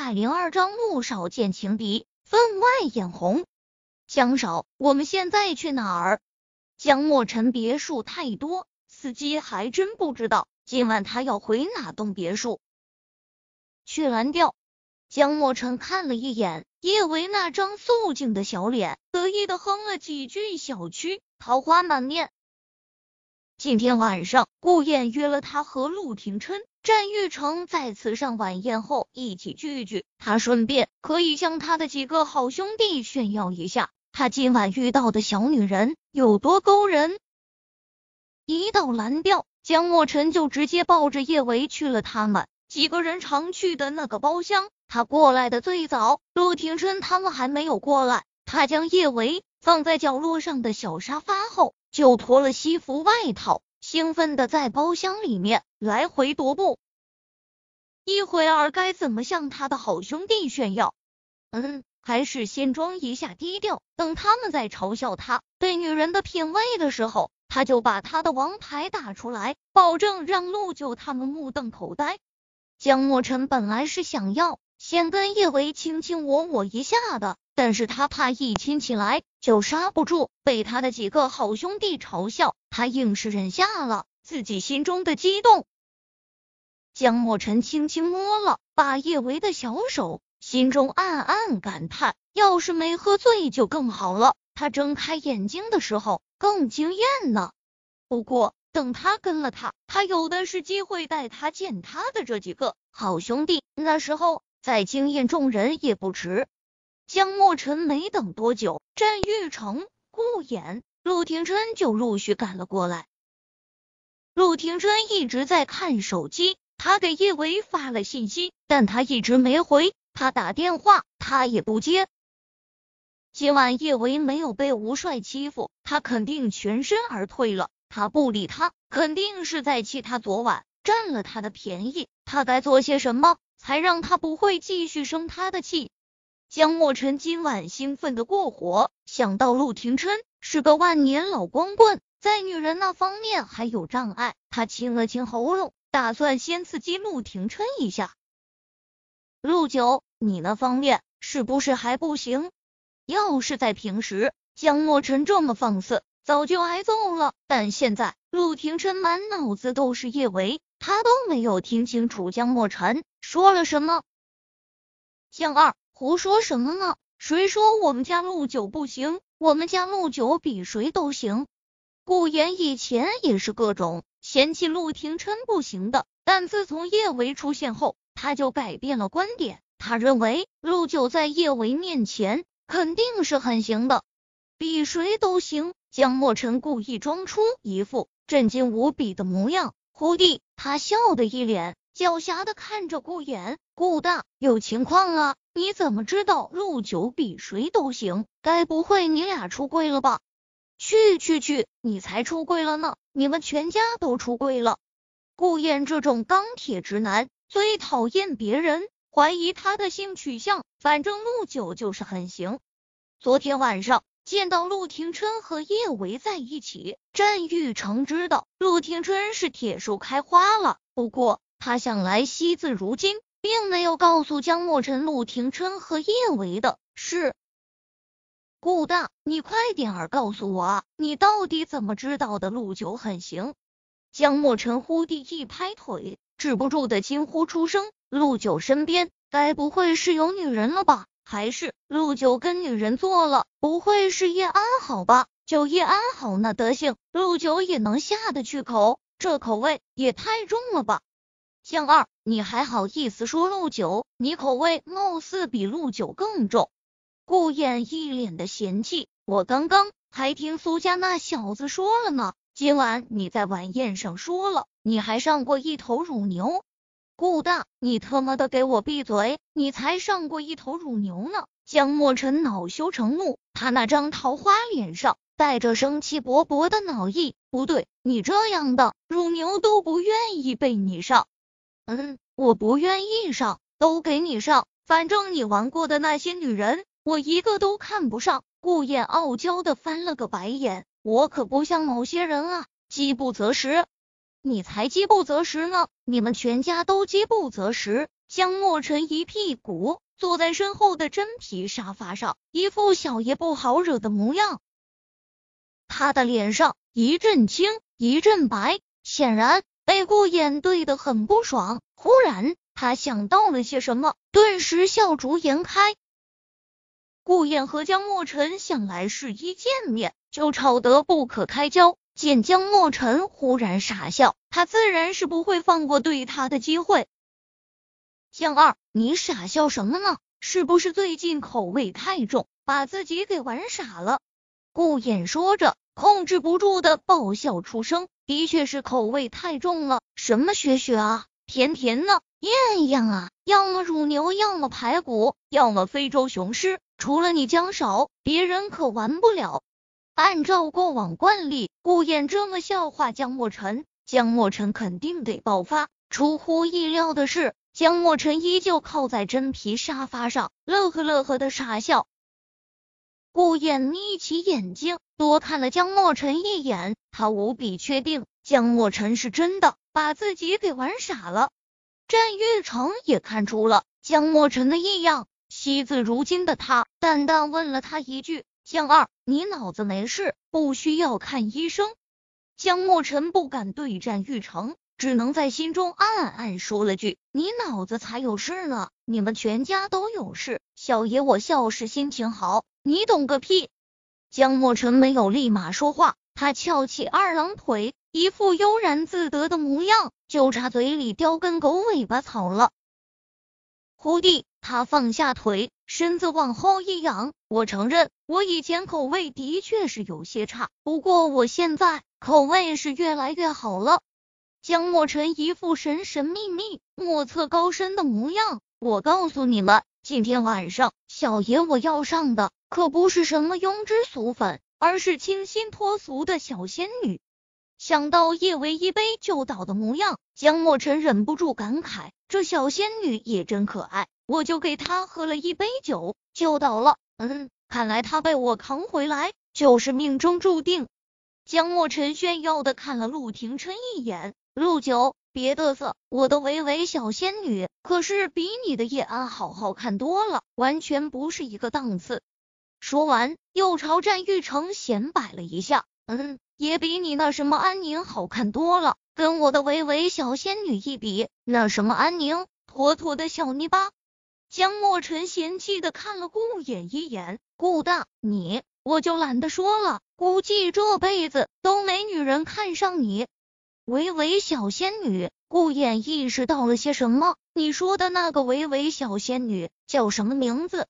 百零二章陆少见情敌，分外眼红。江少，我们现在去哪儿？江莫尘别墅太多，司机还真不知道今晚他要回哪栋别墅。去蓝调。江莫尘看了一眼叶维那张素净的小脸，得意的哼了几句小曲，桃花满面。今天晚上，顾燕约了他和陆廷琛、战玉成在此上晚宴后一起聚聚。他顺便可以向他的几个好兄弟炫耀一下，他今晚遇到的小女人有多勾人。一到蓝调，江莫尘就直接抱着叶维去了他们几个人常去的那个包厢。他过来的最早，陆廷琛他们还没有过来，他将叶维放在角落上的小沙发后。就脱了西服外套，兴奋的在包厢里面来回踱步。一会儿该怎么向他的好兄弟炫耀？嗯，还是先装一下低调，等他们在嘲笑他对女人的品味的时候，他就把他的王牌打出来，保证让陆九他们目瞪口呆。江莫尘本来是想要先跟叶维卿卿我我一下的。但是他怕一亲起来就刹不住，被他的几个好兄弟嘲笑，他硬是忍下了自己心中的激动。江莫尘轻轻摸了把叶维的小手，心中暗暗感叹：要是没喝醉就更好了。他睁开眼睛的时候更惊艳呢。不过等他跟了他，他有的是机会带他见他的这几个好兄弟，那时候再惊艳众人也不迟。江莫尘没等多久，战玉成、顾衍、陆廷琛就陆续赶了过来。陆廷琛一直在看手机，他给叶维发了信息，但他一直没回。他打电话，他也不接。今晚叶维没有被吴帅欺负，他肯定全身而退了。他不理他，肯定是在气他昨晚占了他的便宜。他该做些什么，才让他不会继续生他的气？江莫尘今晚兴奋的过火，想到陆廷琛是个万年老光棍，在女人那方面还有障碍，他清了清喉咙，打算先刺激陆廷琛一下。陆九，你那方面是不是还不行？要是在平时，江莫尘这么放肆，早就挨揍了。但现在陆廷琛满脑子都是叶维，他都没有听清楚江莫尘说了什么。江二。胡说什么呢？谁说我们家陆九不行？我们家陆九比谁都行。顾言以前也是各种嫌弃陆廷琛不行的，但自从叶维出现后，他就改变了观点。他认为陆九在叶维面前肯定是很行的，比谁都行。江莫尘故意装出一副震惊无比的模样，忽地他笑的一脸狡黠的看着顾言。顾大有情况啊！你怎么知道陆九比谁都行？该不会你俩出柜了吧？去去去，你才出柜了呢！你们全家都出柜了。顾燕这种钢铁直男最讨厌别人怀疑他的性取向，反正陆九就是很行。昨天晚上见到陆廷琛和叶维在一起，战玉成知道陆廷琛是铁树开花了，不过他想来惜字如金。并没有告诉江莫尘、陆廷琛和叶维的事。顾大，你快点儿告诉我，你到底怎么知道的？陆九很行。江莫尘忽地一拍腿，止不住的惊呼出声：“陆九身边该不会是有女人了吧？还是陆九跟女人做了？不会是叶安好吧？就叶安好那德行，陆九也能下得去口？这口味也太重了吧？”江二，你还好意思说陆九？你口味貌似比陆九更重。顾燕一脸的嫌弃，我刚刚还听苏家那小子说了呢，今晚你在晚宴上说了，你还上过一头乳牛。顾大，你他妈的给我闭嘴！你才上过一头乳牛呢！江莫尘恼羞成怒，他那张桃花脸上带着生气勃勃的恼意。不对，你这样的乳牛都不愿意被你上。嗯，我不愿意上，都给你上。反正你玩过的那些女人，我一个都看不上。顾燕傲娇的翻了个白眼，我可不像某些人啊，饥不择食。你才饥不择食呢，你们全家都饥不择食。江莫尘一屁股坐在身后的真皮沙发上，一副小爷不好惹的模样。他的脸上一阵青一阵白，显然被顾衍对得很不爽。忽然，他想到了些什么，顿时笑逐颜开。顾衍和江莫尘向来是一见面就吵得不可开交，见江莫尘忽然傻笑，他自然是不会放过对他的机会。江二，你傻笑什么呢？是不是最近口味太重，把自己给玩傻了？顾衍说着，控制不住的爆笑出声。的确是口味太重了，什么雪雪啊，甜甜的，艳艳啊，要么乳牛，要么排骨，要么非洲雄狮，除了你江少，别人可玩不了。按照过往惯例，顾燕这么笑话江莫尘，江莫尘肯定得爆发。出乎意料的是。江莫尘依旧靠在真皮沙发上，乐呵乐呵的傻笑。顾衍眯起眼睛，多看了江莫尘一眼，他无比确定江莫尘是真的把自己给玩傻了。战玉成也看出了江莫尘的异样，惜字如金的他淡淡问了他一句：“江二，你脑子没事，不需要看医生。”江莫尘不敢对战玉成。只能在心中暗暗说了句：“你脑子才有事呢，你们全家都有事。”小爷我笑是心情好，你懂个屁！江莫尘没有立马说话，他翘起二郎腿，一副悠然自得的模样，就差嘴里叼根狗尾巴草了。胡弟，他放下腿，身子往后一仰：“我承认，我以前口味的确是有些差，不过我现在口味是越来越好了。”江莫尘一副神神秘秘、莫测高深的模样。我告诉你们，今天晚上小爷我要上的可不是什么庸脂俗粉，而是清新脱俗的小仙女。想到叶维一杯就倒的模样，江莫尘忍不住感慨：这小仙女也真可爱。我就给她喝了一杯酒，就倒了。嗯，看来她被我扛回来就是命中注定。江莫尘炫耀的看了陆廷琛一眼。陆九，别嘚瑟，我的维维小仙女可是比你的叶安好好看多了，完全不是一个档次。说完，又朝战玉成显摆了一下，嗯，也比你那什么安宁好看多了。跟我的维维小仙女一比，那什么安宁，妥妥的小泥巴。江莫尘嫌弃的看了顾衍一眼，顾大，你我就懒得说了，估计这辈子都没女人看上你。维维小仙女，顾衍意识到了些什么？你说的那个维维小仙女叫什么名字？